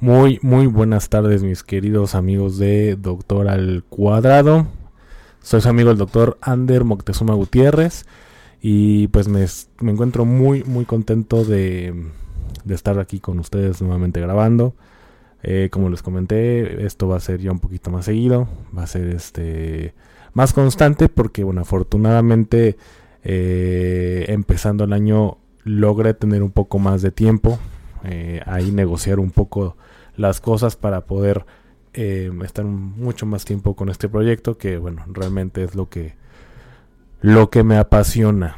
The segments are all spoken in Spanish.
Muy, muy buenas tardes, mis queridos amigos de Doctor al Cuadrado. Soy su amigo el doctor Ander Moctezuma Gutiérrez. Y pues me, encuentro muy, muy contento de, estar aquí con ustedes nuevamente grabando. Eh, como les comenté, esto va a ser ya un poquito más seguido. Va a ser este más constante porque, bueno, afortunadamente eh, empezando el año logré tener un poco más de tiempo. Eh, ahí negociar un poco las cosas para poder eh, estar mucho más tiempo con este proyecto que bueno realmente es lo que lo que me apasiona.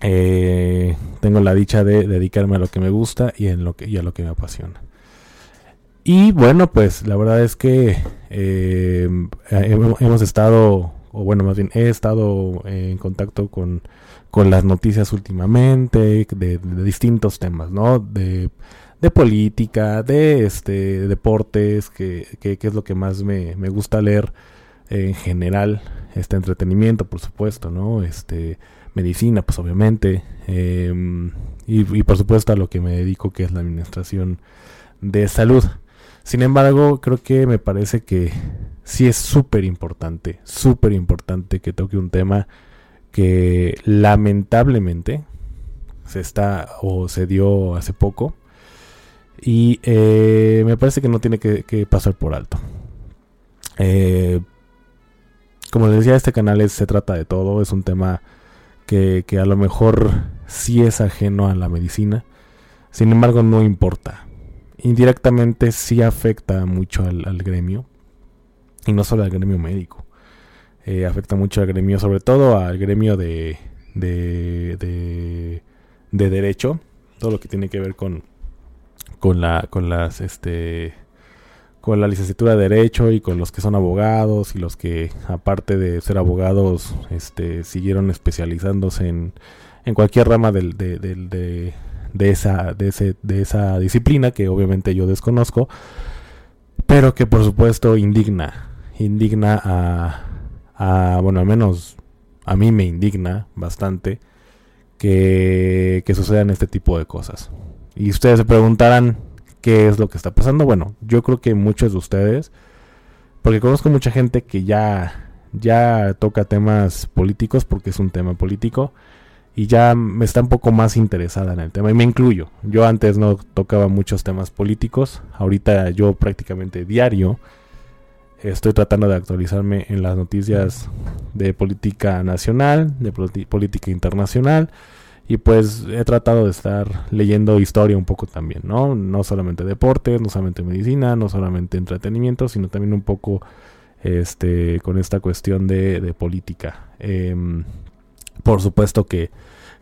Eh, tengo la dicha de dedicarme a lo que me gusta y en lo que a lo que me apasiona. Y bueno pues la verdad es que eh, hemos estado o bueno más bien he estado en contacto con con las noticias últimamente de, de distintos temas no de de política, de este deportes, que, es lo que más me, me, gusta leer en general, este entretenimiento, por supuesto, ¿no? Este medicina, pues obviamente, em, y, y, por supuesto a lo que me dedico, que es la administración de salud. Sin embargo, creo que me parece que sí es súper importante, súper importante que toque un tema que lamentablemente se está o se dio hace poco y eh, me parece que no tiene que, pasar por alto. Eh, como les decía, este canal se trata de todo. Es un tema que, a lo mejor sí es ajeno a la medicina. Sin embargo, no importa. Indirectamente sí afecta mucho al, gremio. Y no solo al gremio médico. Eh, afecta mucho al gremio, sobre todo al gremio de, de, de derecho. Todo lo que tiene que ver con con la con las este con la licenciatura de derecho y con los que son abogados y los que aparte de ser abogados este siguieron especializándose en, en cualquier rama del, de, de, de, esa de ese de esa disciplina que obviamente yo desconozco pero que por supuesto indigna indigna a, a bueno al menos a mí me indigna bastante que, que sucedan este tipo de cosas y ustedes se preguntarán qué es lo que está pasando. Bueno, yo creo que muchos de ustedes, porque conozco mucha gente que ya, ya toca temas políticos, porque es un tema político, y ya me está un poco más interesada en el tema, y me incluyo. Yo antes no tocaba muchos temas políticos, ahorita yo prácticamente diario estoy tratando de actualizarme en las noticias de política nacional, de política internacional y pues he tratado de estar leyendo historia un poco también, ¿no? No solamente deportes, no solamente medicina, no solamente entretenimiento, sino también un poco este con esta cuestión de, política. Em, por supuesto que,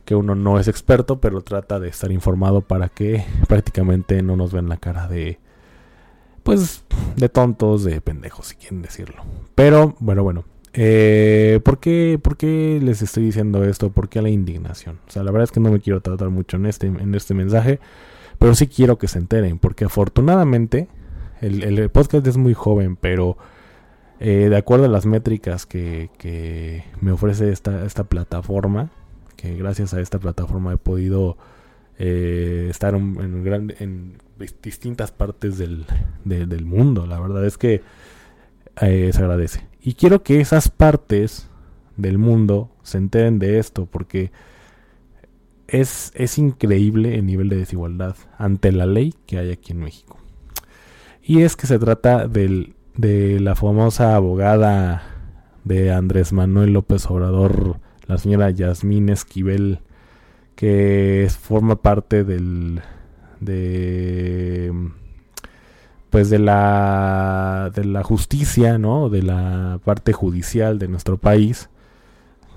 que, uno no es experto, pero trata de estar informado para que prácticamente no nos ven la cara de pues de tontos, de pendejos, si quieren decirlo. Pero bueno, bueno, eh, ¿por, qué, ¿Por qué les estoy diciendo esto? ¿Por qué la indignación? O sea, la verdad es que no me quiero tratar mucho en este, en este mensaje, pero sí quiero que se enteren, porque afortunadamente el, podcast es muy joven, pero eh, de acuerdo a las métricas que, me ofrece esta, esta plataforma, que gracias a esta plataforma he podido eh, estar en, en, distintas partes del, del mundo, la verdad es que eh, se agradece. Y quiero que esas partes del mundo se enteren de esto, porque es, es increíble el nivel de desigualdad ante la ley que hay aquí en México. Y es que se trata del de la famosa abogada de Andrés Manuel López Obrador, la señora Yasmín Esquivel, que forma parte del de pues de la de la justicia, ¿no? De la parte judicial de nuestro país,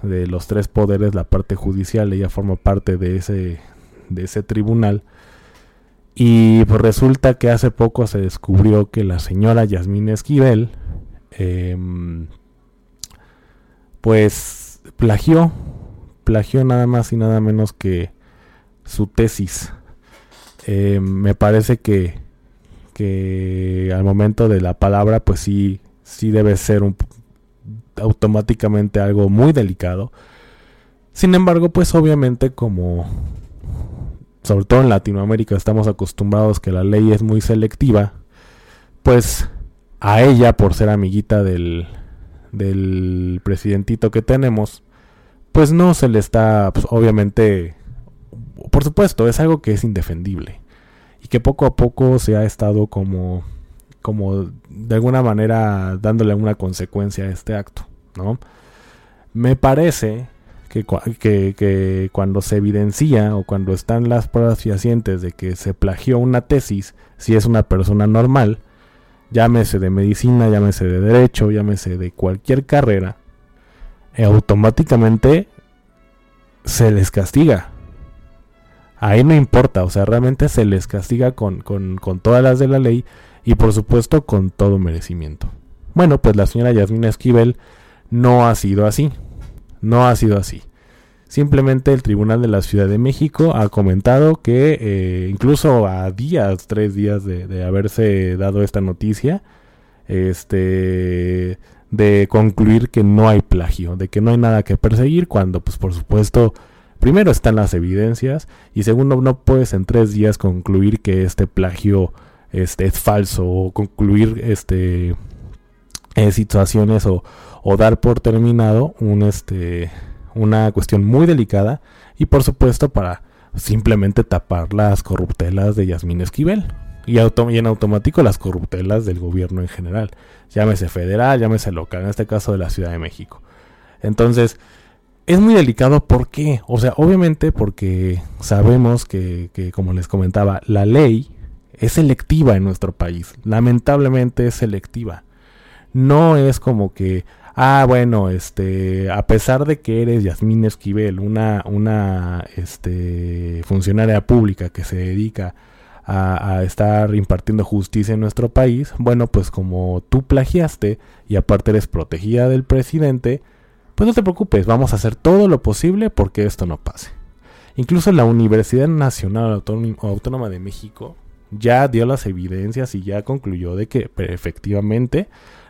de los tres poderes, la parte judicial, ella forma parte de ese de ese tribunal. Y pues resulta que hace poco se descubrió que la señora Yasmín Esquivel em, pues plagió, plagió nada más y nada menos que su tesis. Em, me parece que que al momento de la palabra pues sí, sí debe ser un, automáticamente algo muy delicado. Sin embargo, pues obviamente como sobre todo en Latinoamérica estamos acostumbrados que la ley es muy selectiva, pues a ella por ser amiguita del, del presidentito que tenemos, pues no se le está, pues obviamente, por supuesto, es algo que es indefendible y que poco a poco se ha estado como, como de alguna manera dándole una consecuencia a este acto, ¿no? Me parece que, que, cuando se evidencia o cuando están las pruebas fehacientes de que se plagió una tesis, si es una persona normal, llámese de medicina, llámese de derecho, llámese de cualquier carrera, automáticamente se les castiga ahí no importa, o sea, realmente se les castiga con, con, con todas las de la ley y por supuesto con todo merecimiento. Bueno, pues la señora Yasmina Esquivel no ha sido así, no ha sido así. Simplemente el Tribunal de la Ciudad de México ha comentado que eh, incluso a días, tres días de, de, haberse dado esta noticia, este, de concluir que no hay plagio, de que no hay nada que perseguir, cuando pues por supuesto primero están las evidencias y segundo no puedes en tres días concluir que este plagio este, es falso o concluir este eh, situaciones o, dar por terminado este, una cuestión muy delicada y por supuesto para simplemente tapar las corruptelas de Yasmín Esquivel y en automático las corruptelas del gobierno en general, llámese federal, llámese local, en este caso de la Ciudad de México. Entonces, es muy delicado, ¿por qué? O sea, obviamente porque sabemos que, que, como les comentaba, la ley es selectiva en nuestro país. Lamentablemente es selectiva. No es como que, ah, bueno, este, a pesar de que eres Yasmín Esquivel, una, una este, funcionaria pública que se dedica a, a, estar impartiendo justicia en nuestro país, bueno, pues como tú plagiaste y aparte eres protegida del presidente, pues no te preocupes, vamos a hacer todo lo posible porque esto no pase. Incluso la Universidad Nacional Autónoma de México ya dio las evidencias y ya concluyó de que efectivamente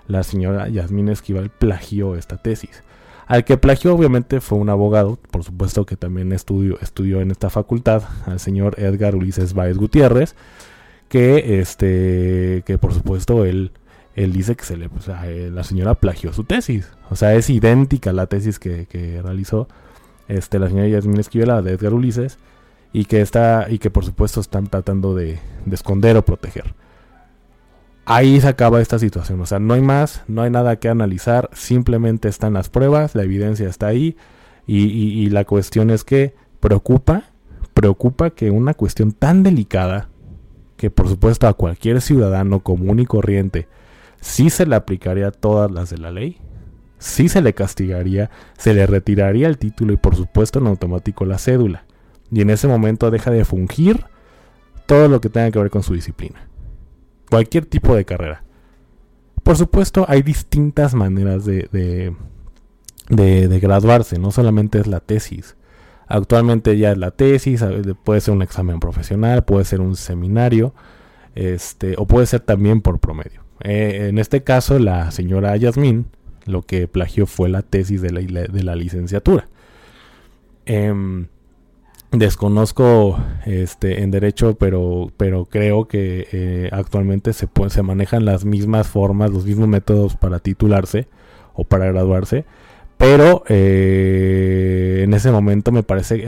la señora Yasmín Esquivel plagió esta tesis. Al que plagió obviamente fue un abogado, por supuesto que también estudió, en esta facultad, al señor Edgar Ulises Báez Gutiérrez, que este que por supuesto él él dice que se le, eh, la señora plagió su tesis. O sea, es idéntica la tesis que, realizó este, la señora Yasmin Esquivel, de Edgar Ulises, y que, está, y que por supuesto están tratando de, esconder o proteger. Ahí se acaba esta situación. O sea, no hay más, no hay nada que analizar, simplemente están las pruebas, la evidencia está ahí, y la cuestión es que preocupa, preocupa que una cuestión tan delicada, que por supuesto a cualquier ciudadano común y corriente, sí se le aplicaría todas las de la ley, sí se le castigaría, se le retiraría el título y por supuesto en automático la cédula. Y en ese momento deja de fungir todo lo que tenga que ver con su disciplina. Cualquier tipo de carrera. Por supuesto hay distintas maneras de, de, de, graduarse, no solamente es la tesis. Actualmente ya es la tesis, puede ser un examen profesional, puede ser un seminario, este, o puede ser también por promedio. Eh, en este caso, la señora Yasmín lo que plagió fue la tesis de la, de la licenciatura. Em, desconozco este, en derecho, pero, pero creo que eh, actualmente se, se manejan las mismas formas, los mismos métodos para titularse o para graduarse. Pero eh, en ese momento me parece,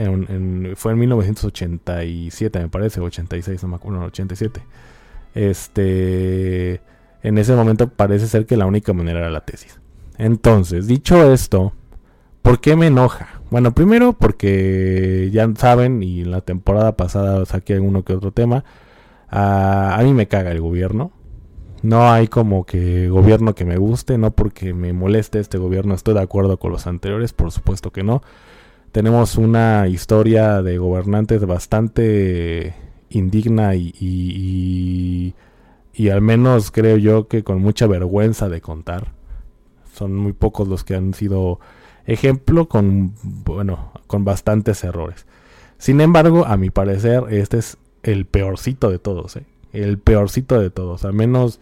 fue en 1987, me parece, 86, no me acuerdo, 87. Este en ese momento parece ser que la única manera era la tesis. Entonces, dicho esto, ¿por qué me enoja? Bueno, primero porque ya saben, y en la temporada pasada saqué uno que otro tema, a, mí me caga el gobierno. No hay como que gobierno que me guste, no porque me moleste este gobierno, estoy de acuerdo con los anteriores, por supuesto que no. Tenemos una historia de gobernantes bastante indigna y, al menos creo yo que con mucha vergüenza de contar. Son muy pocos los que han sido ejemplo con, bueno, con bastantes errores. Sin embargo, a mi parecer, este es el peorcito de todos, ¿eh? el peorcito de todos. Al menos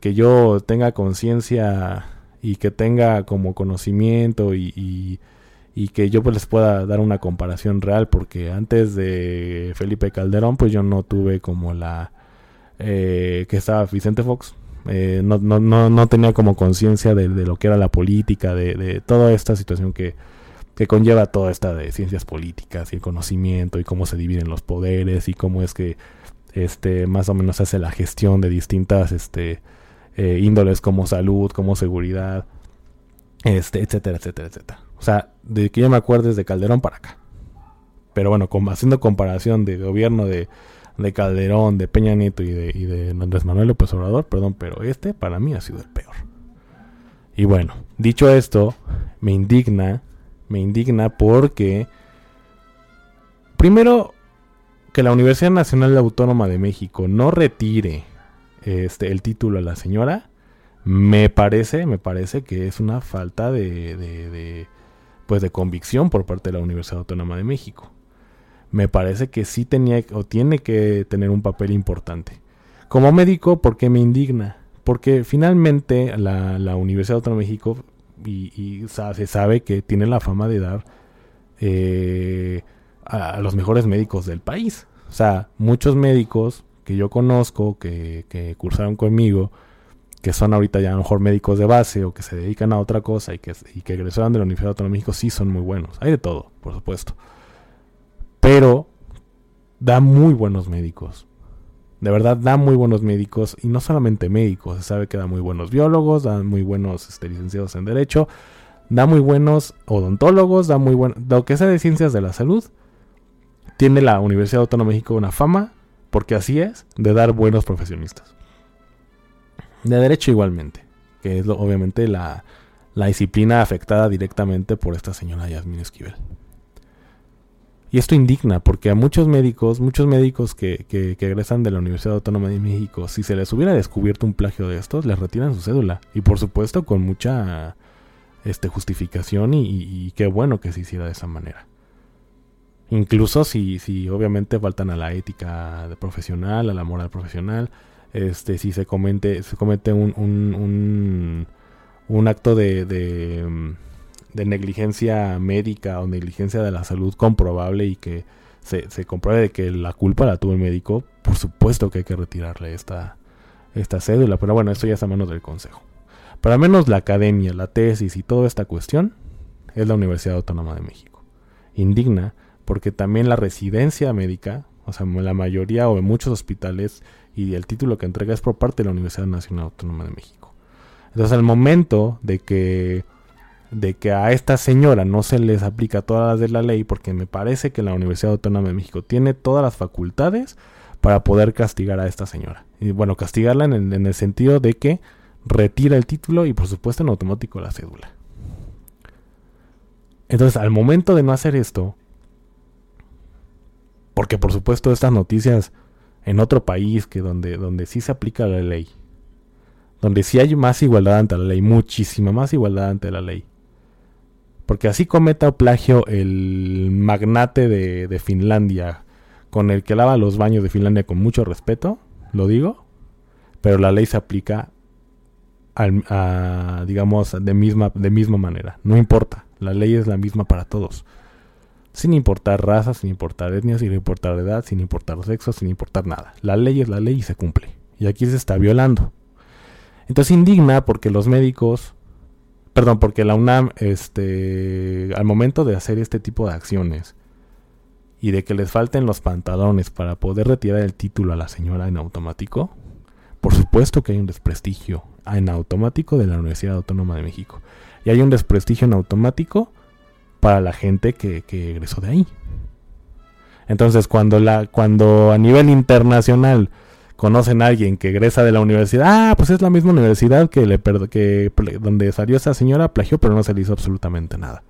que yo tenga conciencia y que tenga como conocimiento y, y, que yo pues les pueda dar una comparación real porque antes de Felipe Calderón pues yo no tuve como la eh, que estaba Vicente Fox eh, no, no, no, no, tenía como conciencia de, lo que era la política de, toda esta situación que, que conlleva toda esta de ciencias políticas y el conocimiento y cómo se dividen los poderes y cómo es que este más o menos hace la gestión de distintas este eh, índoles como salud, como seguridad, este, etcétera, etcétera, etcétera. O sea, de que yo me acuerdo de Calderón para acá. Pero bueno, haciendo comparación de gobierno de, de Calderón, de Peña Nieto y de, y de Andrés Manuel López Obrador, perdón, pero este para mí ha sido el peor. Y bueno, dicho esto, me indigna, me indigna porque, primero, que la Universidad Nacional Autónoma de México no retire este, el título a la señora, me parece, me parece que es una falta de, de, pues de convicción por parte de la Universidad Autónoma de México. Me parece que sí tenía o tiene que tener un papel importante. Como médico, ¿por qué me indigna? Porque finalmente la, la Universidad Autónoma de México y, se sabe que tiene la fama de dar eh, a los mejores médicos del país. O sea, muchos médicos que yo conozco, que, que cursaron conmigo, que son ahorita ya a lo mejor médicos de base o que se dedican a otra cosa y que, y que egresaron de la Universidad Autónoma de México, sí son muy buenos. Hay de todo, por supuesto. Pero da muy buenos médicos. De verdad, da muy buenos médicos. Y no solamente médicos, se sabe que da muy buenos biólogos, da muy buenos este, licenciados en Derecho, da muy buenos odontólogos, da muy bueno. Lo que sea de ciencias de la salud, tiene la Universidad Autónoma de México una fama porque así es, de dar buenos profesionistas. De derecho igualmente, que es obviamente la, disciplina afectada directamente por esta señora Yasmin Esquivel. Y esto indigna porque a muchos médicos, muchos médicos que, que, egresan de la Universidad Autónoma de México, si se les hubiera descubierto un plagio de estos, les retiran su cédula. Y por supuesto con mucha este, justificación y qué bueno que se hiciera de esa manera. Incluso si, si obviamente faltan a la ética profesional, a la moral profesional, este, si se comente, se comete un, un, un, acto de, de, negligencia médica o negligencia de la salud comprobable y que se, se compruebe que la culpa la tuvo el médico, por supuesto que hay que retirarle esta, esta cédula. Pero bueno, esto ya es a manos del consejo. Pero al menos la academia, la tesis y toda esta cuestión es la Universidad Autónoma de México. Indigna porque también la residencia médica, o sea, la mayoría o en muchos hospitales, y el título que entrega es por parte de la Universidad Nacional Autónoma de México. Entonces, al momento de que de que a esta señora no se les aplica todas las de la ley, porque me parece que la Universidad Autónoma de México tiene todas las facultades para poder castigar a esta señora. Y bueno, castigarla en el sentido de que retira el título y por supuesto en automático la cédula. Entonces, al momento de no hacer esto, porque por supuesto estas noticias en otro país que donde, donde sí se aplica la ley, donde sí hay más igualdad ante la ley, muchísima más igualdad ante la ley. Porque así cometa plagio el magnate de, de Finlandia, con el que lava los baños de Finlandia con mucho respeto, lo digo, pero la ley se aplica a, digamos, de misma, de misma manera. No importa, la ley es la misma para todos sin importar raza, sin importar etnia, sin importar edad, sin importar sexo, sin importar nada. La ley es la ley y se cumple. Y aquí se está violando. Entonces indigna porque los médicos, perdón, porque la UNAM, este, al momento de hacer este tipo de acciones y de que les falten los pantalones para poder retirar el título a la señora en automático, Por supuesto que hay un desprestigio en automático de la Universidad Autónoma de México. Y hay un desprestigio en automático para la gente que, que egresó de ahí. Entonces, cuando, la, cuando a nivel internacional conocen a alguien que egresa de la universidad, ah, pues es la misma universidad que le que donde salió esa señora, plagió, pero no se le hizo absolutamente nada.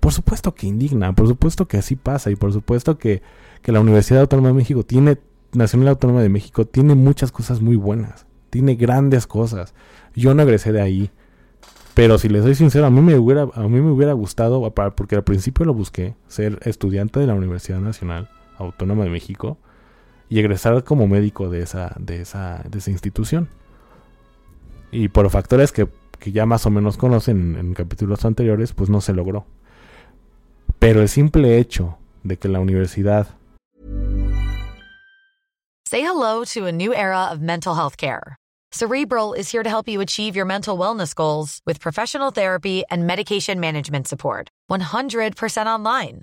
Por supuesto que indigna, por supuesto que así pasa y por supuesto que, que la Universidad Autónoma de México tiene, Nacional Autónoma de México tiene muchas cosas muy buenas, tiene grandes cosas. Yo no egresé de ahí, pero si les soy sincero, a mí me hubiera, a mí me hubiera gustado, porque al principio lo busqué, ser estudiante de la Universidad Nacional Autónoma de México y egresar como médico de esa, institución. Y por factores que, que ya más o menos conocen en capítulos anteriores, pues no se logró. Pero el simple hecho de que la universidad Say hello to a new era of mental health care. Cerebral is here to help you achieve your mental wellness goals with professional therapy and medication management support. 100% online.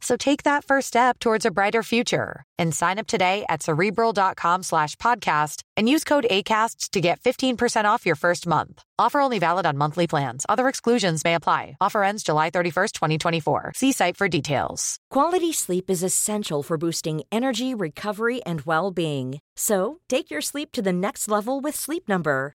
So take that first step towards a brighter future and sign up today at cerebral.com slash podcast and use code ACasts to get 15% off your first month. Offer only valid on monthly plans. Other exclusions may apply. Offer ends July 31st, 2024. See site for details. Quality sleep is essential for boosting energy, recovery, and well being. So take your sleep to the next level with Sleep Number.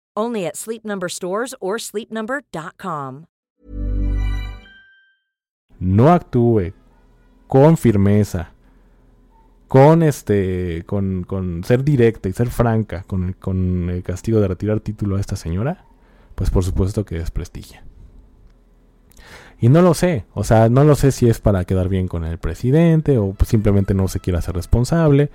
Only at Sleep Number stores or sleepnumber.com. No actúe con firmeza, con este, con, con ser directa y ser franca con con el castigo de retirar título a esta señora, pues por supuesto que desprestigia. Y no lo sé, o sea, no lo sé si es para quedar bien con el presidente o simplemente no se quiere hacer responsable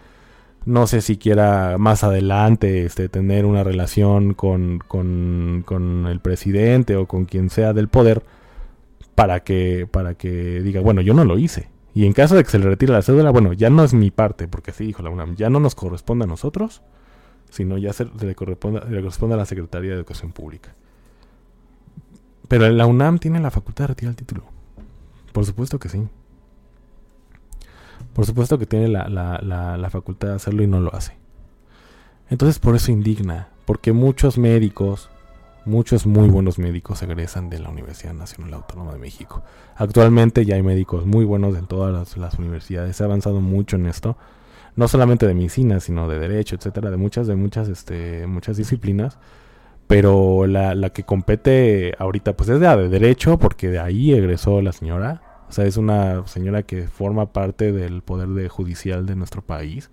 no sé si quiera más adelante este, tener una relación con, con, con, el presidente o con quien sea del poder para que, para que diga, bueno, yo no lo hice. Y en caso de que se le retire la cédula, bueno, ya no es mi parte, porque sí dijo la UNAM, ya no nos corresponde a nosotros, sino ya se, le, corresponde, le corresponde a la Secretaría de Educación Pública. Pero la UNAM tiene la facultad de retirar el título. Por supuesto que sí. Por supuesto que tiene la, la, la, facultad de hacerlo y no lo hace. Entonces por eso indigna, porque muchos médicos, muchos muy buenos médicos egresan de la Universidad Nacional Autónoma de México. Actualmente ya hay médicos muy buenos en todas las, universidades, se ha avanzado mucho en esto, no solamente de medicina, sino de derecho, etcétera, de muchas, de muchas, este, muchas disciplinas. Pero la, la que compete ahorita pues es de, de derecho, porque de ahí egresó la señora, o sea, es una señora que forma parte del poder de judicial de nuestro país.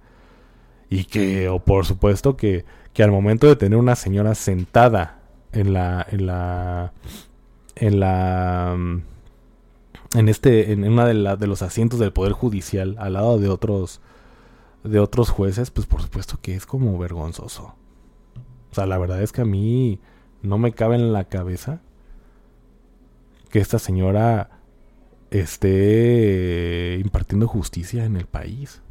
Y que, o por supuesto, que, que al momento de tener una señora sentada en la, en la, en la, mm, en este, en una de, la, de los asientos del poder judicial, al lado de otros, de otros jueces, pues por supuesto que es como vergonzoso. O sea, la verdad es que a mí no me cabe en la cabeza que esta señora esté impartiendo justicia en el país.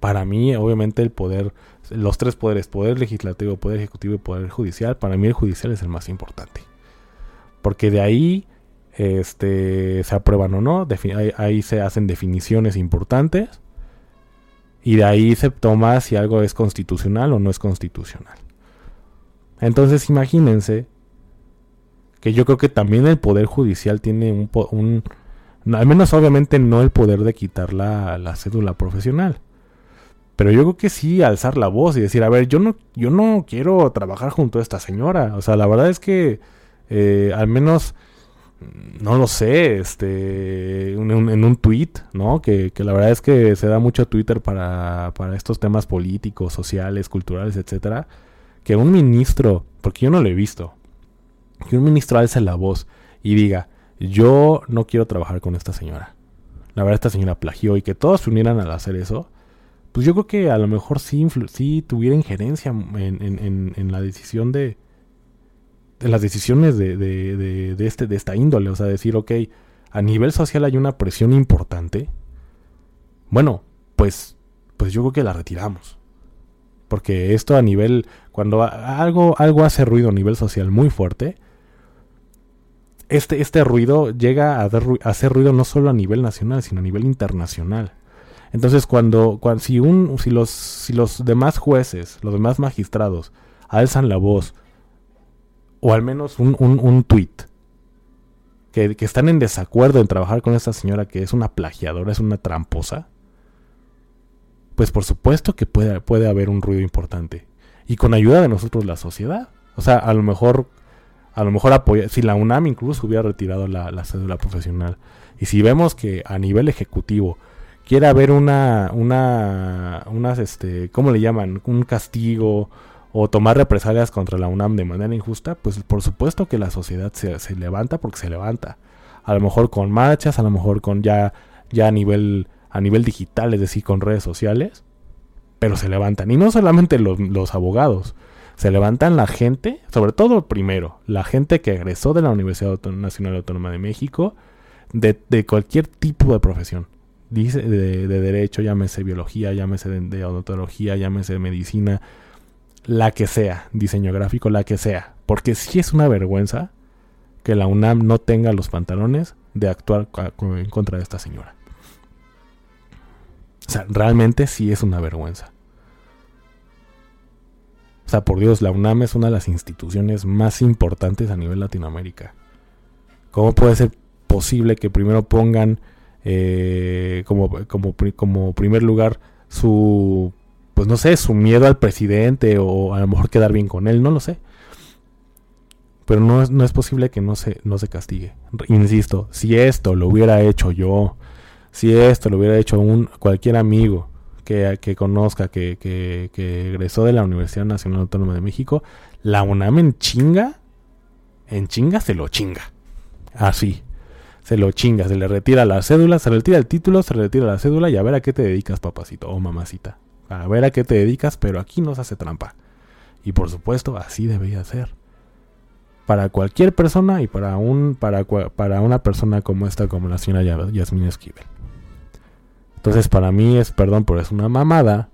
Para mí, obviamente, el poder, los tres poderes, poder legislativo, poder ejecutivo y poder judicial, para mí el judicial es el más importante. Porque de ahí este, se aprueban o no, ahí, ahí se hacen definiciones importantes y de ahí se toma si algo es constitucional o no es constitucional. Entonces imagínense que yo creo que también el Poder Judicial tiene un, un al menos obviamente no el poder de quitar la, la, cédula profesional. Pero yo creo que sí alzar la voz y decir, a ver, yo no, yo no quiero trabajar junto a esta señora. O sea, la verdad es que eh, al menos, no lo sé, este, en un tweet, ¿no? Que, la verdad es que se da mucho Twitter para, para estos temas políticos, sociales, culturales, etcétera. Que un ministro, porque yo no lo he visto, que un ministro alce la voz y diga, yo no quiero trabajar con esta señora. La verdad, esta señora plagió y que todos se unieran al hacer eso, pues yo creo que a lo mejor sí, sí tuviera injerencia en, la decisión de, en las decisiones de, de, de, este, de esta índole. O sea, decir, ok, a nivel social hay una presión importante. Bueno, pues, pues yo creo que la retiramos. Porque esto a nivel, cuando algo, algo hace ruido a nivel social muy fuerte, este, este ruido llega a, hacer ruido no solo a nivel nacional, sino a nivel internacional. Entonces, cuando, cuando si, un, si, los, si los demás jueces, los demás magistrados, alzan la voz, o al menos un, un, un tweet, que, que, están en desacuerdo en trabajar con esta señora que es una plagiadora, es una tramposa, pues por supuesto que puede, puede haber un ruido importante. Y con ayuda de nosotros la sociedad. O sea, a lo mejor a lo mejor apoya, si la UNAM incluso hubiera retirado la, cédula profesional. Y si vemos que a nivel ejecutivo quiere haber una, una, unas, este, ¿cómo le llaman? Un castigo o tomar represalias contra la UNAM de manera injusta, pues por supuesto que la sociedad se, se levanta porque se levanta. A lo mejor con marchas, a lo mejor con ya, ya a nivel, a nivel digital, es decir, con redes sociales, pero se levantan. Y no solamente los abogados, se levantan la gente, sobre todo primero, la gente que egresó de la Universidad Nacional Autónoma de México, de, cualquier tipo de profesión. Dice de, derecho, llámese biología, llámese de, odontología, llámese medicina, la que sea, diseño gráfico, la que sea. Porque sí es una vergüenza que la UNAM no tenga los pantalones de actuar en contra de esta señora. O sea, realmente sí es una vergüenza. O sea, por Dios, la UNAM es una de las instituciones más importantes a nivel Latinoamérica. ¿Cómo puede ser posible que primero pongan eh, como, como, como primer lugar su, pues no sé, su miedo al presidente o a lo mejor quedar bien con él, no lo sé. Pero no es, no es posible que no se, no se castigue. Insisto, si esto lo hubiera hecho yo, si esto lo hubiera hecho un, cualquier amigo, que, conozca, que, que, egresó de la Universidad Nacional Autónoma de México, la UNAM en chinga, en chinga se lo chinga. Así. Se lo chinga, se le retira la cédula, se le retira el título, se le retira la cédula y a ver a qué te dedicas, papacito o mamacita. A ver a qué te dedicas, pero aquí no se hace trampa. Y por supuesto, así debería ser. Para cualquier persona y para un para, para una persona como esta, como la señora Yasmin Esquivel. Entonces para mí es, perdón, pero es una mamada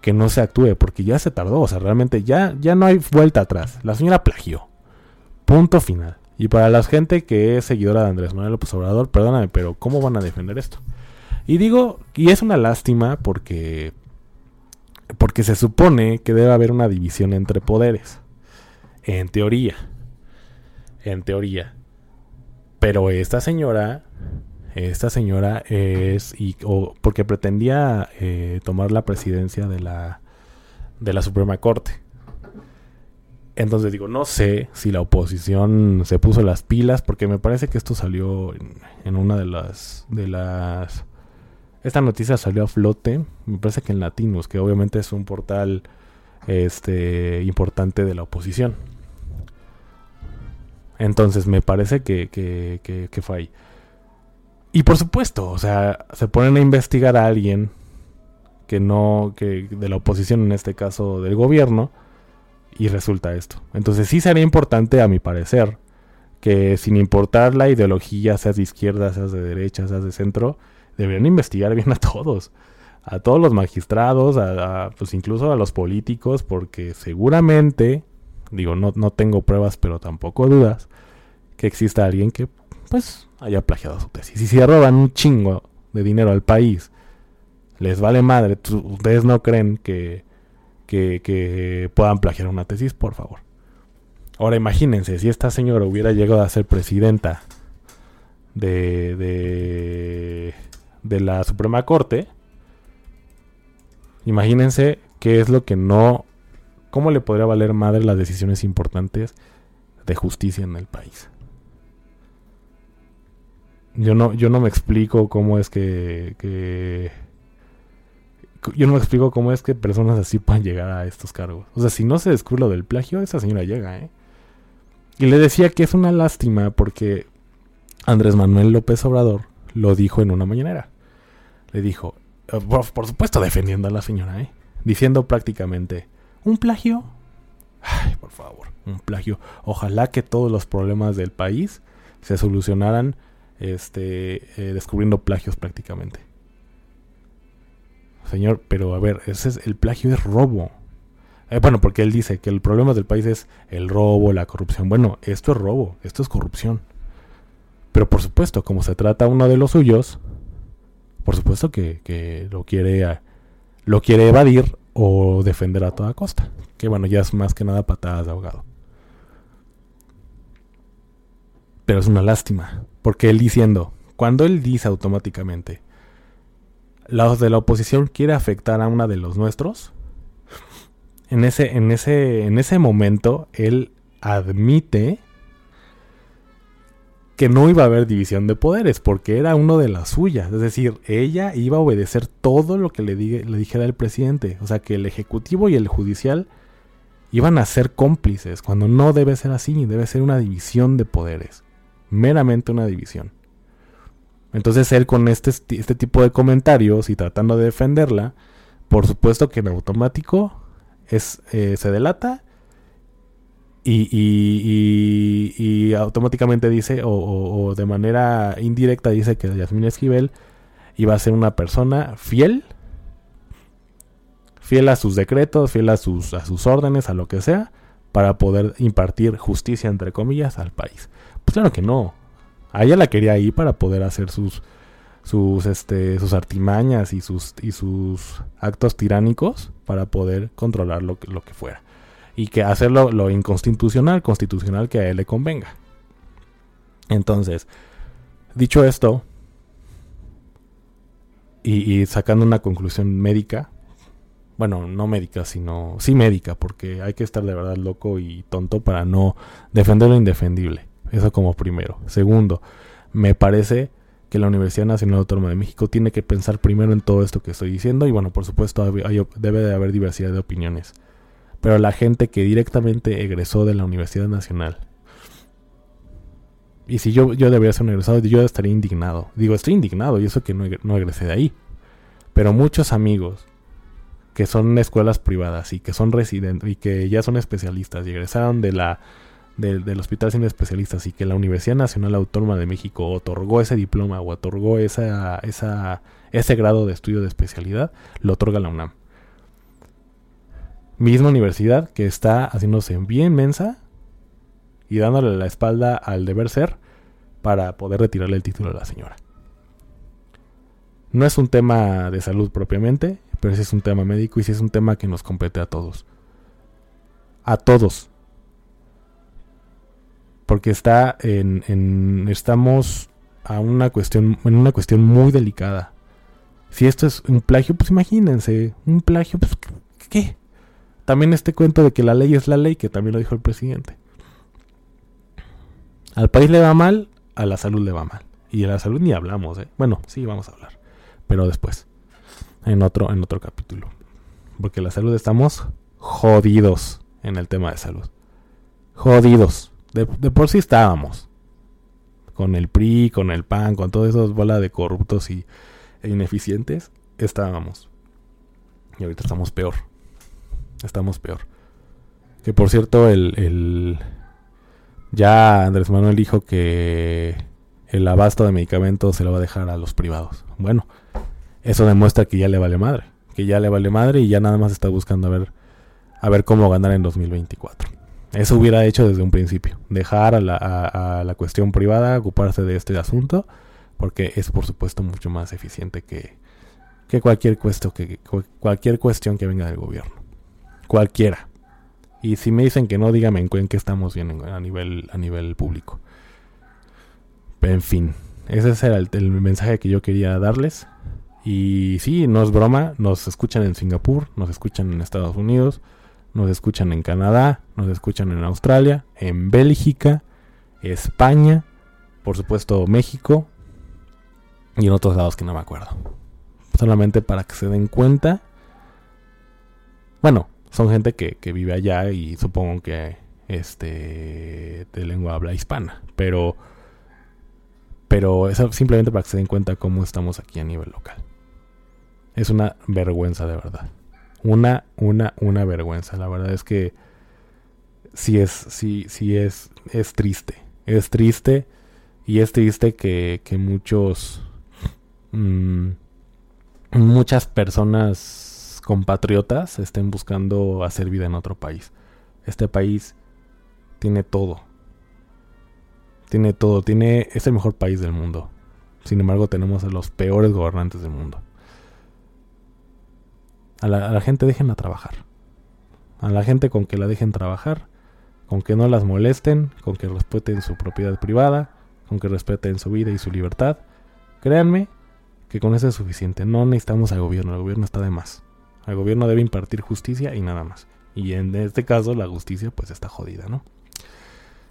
que no se actúe porque ya se tardó, o sea, realmente ya, ya no hay vuelta atrás. La señora plagió. Punto final. Y para la gente que es seguidora de Andrés Manuel López Obrador, perdóname, pero ¿cómo van a defender esto? Y digo, y es una lástima porque porque se supone que debe haber una división entre poderes. En teoría. En teoría. Pero esta señora esta señora es, y, porque pretendía eh, tomar la presidencia de la, de la Suprema Corte. Entonces digo, no sé si la oposición se puso las pilas, porque me parece que esto salió en, una de las, de las... Esta noticia salió a flote, me parece que en Latinos, que obviamente es un portal este, importante de la oposición. Entonces me parece que, que, que, que fue ahí. Y por supuesto, o sea, se ponen a investigar a alguien que no, que de la oposición en este caso del gobierno, y resulta esto. Entonces sí sería importante, a mi parecer, que sin importar la ideología, seas de izquierda, seas de derecha, seas de centro, deberían investigar bien a todos. A todos los magistrados, a, pues incluso a los políticos, porque seguramente, digo, no, no tengo pruebas, pero tampoco dudas, que exista alguien que pues haya plagiado su tesis. Y si roban un chingo de dinero al país, les vale madre, ustedes no creen que, que, puedan plagiar una tesis, por favor. Ahora imagínense, si esta señora hubiera llegado a ser presidenta de, de, de la Suprema Corte, imagínense qué es lo que no, cómo le podría valer madre las decisiones importantes de justicia en el país. Yo no, yo no me explico cómo es que, que yo no me explico cómo es que personas así puedan llegar a estos cargos. O sea, si no se descubre lo del plagio, esa señora llega, ¿eh? Y le decía que es una lástima porque Andrés Manuel López Obrador lo dijo en una mañanera. Le dijo, eh, por, supuesto defendiendo a la señora, ¿eh? Diciendo prácticamente, ¿un plagio? Ay, por favor, un plagio. Ojalá que todos los problemas del país se solucionaran este, eh, descubriendo plagios prácticamente. Señor, pero a ver, ese es, el plagio es robo. Eh, bueno, porque él dice que el problema del país es el robo, la corrupción. Bueno, esto es robo, esto es corrupción. Pero por supuesto, como se trata uno de los suyos, por supuesto que, lo quiere lo quiere evadir o defender a toda costa. Que bueno, ya es más que nada patadas de ahogado. Pero es una lástima, porque él diciendo, cuando él dice automáticamente, la de la oposición quiere afectar a una de los nuestros, en ese, en ese, en ese momento él admite que no iba a haber división de poderes, porque era uno de las suyas. Es decir, ella iba a obedecer todo lo que le, le dijera el presidente. O sea, que el ejecutivo y el judicial iban a ser cómplices, cuando no debe ser así, debe ser una división de poderes. Meramente una división. Entonces él con este, este tipo de comentarios y tratando de defenderla, por supuesto que en automático es, eh, se delata y, automáticamente dice, o, de manera indirecta dice que Yasmín Esquivel iba a ser una persona fiel, fiel a sus decretos, fiel a sus, a sus órdenes, a lo que sea, para poder impartir justicia, entre comillas, al país. Pues claro que no, a ella la quería ahí para poder hacer sus sus este sus artimañas y sus y sus actos tiránicos para poder controlar lo, lo que fuera. Y que hacerlo lo inconstitucional constitucional que a él le convenga. Entonces dicho esto y sacando una conclusión médica bueno no médica sino sí médica porque hay que estar de verdad loco y tonto para no defender lo indefendible eso como primero. Segundo, me parece que la Universidad Nacional Autónoma de México tiene que pensar primero en todo esto que estoy diciendo y bueno, por supuesto debe de haber diversidad de opiniones. Pero la gente que directamente egresó de la Universidad Nacional, y si yo, yo debería ser un egresado, yo estaría indignado. Digo, estoy indignado y eso que no, no egresé de ahí. Pero muchos amigos que son escuelas privadas y que son residentes y que ya son especialistas y egresaron de la del Hospital Sin Especialistas y que la Universidad Nacional Autónoma de México otorgó ese diploma o otorgó esa, esa, ese grado de estudio de especialidad, lo otorga la UNAM. Misma universidad que está haciéndose bien mensa y dándole la espalda al deber ser para poder retirarle el título a la señora. No es un tema de salud propiamente, pero sí es un tema médico y sí es un tema que nos compete a todos. A todos porque está en, estamos a una cuestión en una cuestión muy delicada. Si esto es un plagio, pues imagínense, un plagio, pues ¿qué? También este cuento de que la ley es la ley, que también lo dijo el presidente. Al país le va mal, a la salud le va mal. Y a la salud ni hablamos, ¿eh? Bueno, sí, vamos a hablar. Pero después. En otro, en otro capítulo. Porque la salud estamos jodidos en el tema de salud. Jodidos. De, por sí estábamos. Con el PRI, con el PAN, con todas esas bolas de corruptos y, e ineficientes, estábamos. Y ahorita estamos peor. Estamos peor. Que por cierto, el, el ya Andrés Manuel dijo que el abasto de medicamentos se lo va a dejar a los privados. Bueno, eso demuestra que ya le vale madre. Que ya le vale madre y ya nada más está buscando a ver, a ver cómo ganar en 2024. Eso hubiera hecho desde un principio. Dejar a la, cuestión privada ocuparse de este asunto, porque es por supuesto mucho más eficiente que, cualquier, cuestión, que cualquier cuestión que venga del gobierno. Cualquiera. Y si me dicen que no, díganme en qué estamos bien a nivel, a nivel público. En fin, ese era el mensaje que yo quería darles. Y sí, no es broma, nos escuchan en Singapur, nos escuchan en Estados Unidos, nos escuchan en Canadá, nos escuchan en Australia, en Bélgica, España, por supuesto México y en otros lados que no me acuerdo. Solamente para que se den cuenta. Bueno, son gente que, vive allá y supongo que este de lengua habla hispana, pero pero es simplemente para que se den cuenta cómo estamos aquí a nivel local. Es una vergüenza de verdad. Una, una, una vergüenza. La verdad es que sí es, sí, sí es, es triste. Es triste. Y es triste que, que muchos, mmm, muchas personas compatriotas estén buscando hacer vida en otro país. Este país tiene todo. Tiene todo. Tiene, es el mejor país del mundo. Sin embargo, tenemos a los peores gobernantes del mundo. A la, gente déjenla trabajar. A la gente con que la dejen trabajar, con que no las molesten, con que respeten su propiedad privada, con que respeten su vida y su libertad. Créanme que con eso es suficiente. No necesitamos al gobierno, el gobierno está de más. El gobierno debe impartir justicia y nada más. Y en este caso la justicia pues está jodida, ¿no?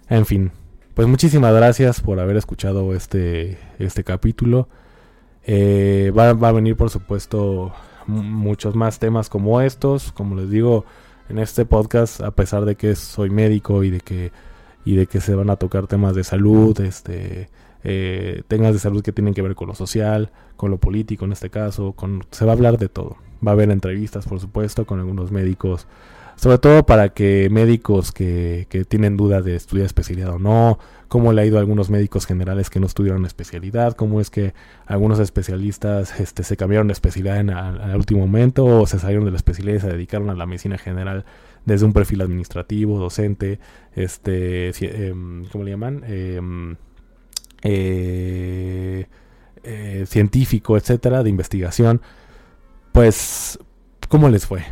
En fin, pues muchísimas gracias por haber escuchado este, este capítulo. Eh, va, va, a venir por supuesto muchos más temas como estos. Como les digo, en este podcast, a pesar de que soy médico y de que, y de que se van a tocar temas de salud, este, eh, temas de salud que tienen que ver con lo social, con lo político en este caso, con, se va a hablar de todo. Va a haber entrevistas, por supuesto, con algunos médicos sobre todo para que médicos que, que tienen dudas de estudiar especialidad o no, cómo le ha ido a algunos médicos generales que no estudiaron especialidad, cómo es que algunos especialistas este, se cambiaron de especialidad en al último momento o se salieron de la especialidad y se dedicaron a la medicina general desde un perfil administrativo, docente, este, em, ¿cómo le llaman? Em, eh, eh, científico, etcétera, de investigación, pues, ¿cómo les fue?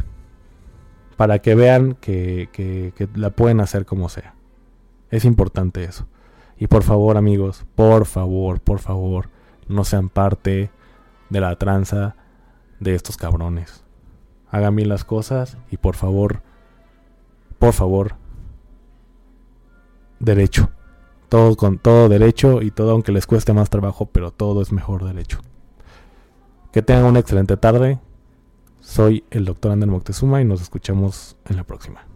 Para que vean que, que, la pueden hacer como sea. Es importante eso. Y por favor, amigos, por favor, por favor, no sean parte de la tranza de estos cabrones. Hagan bien las cosas y por favor, por favor, derecho. Todo con todo derecho y todo aunque les cueste más trabajo, pero todo es mejor derecho. Que tengan una excelente tarde. Soy el doctor Ander Moctezuma y nos escuchamos en la próxima.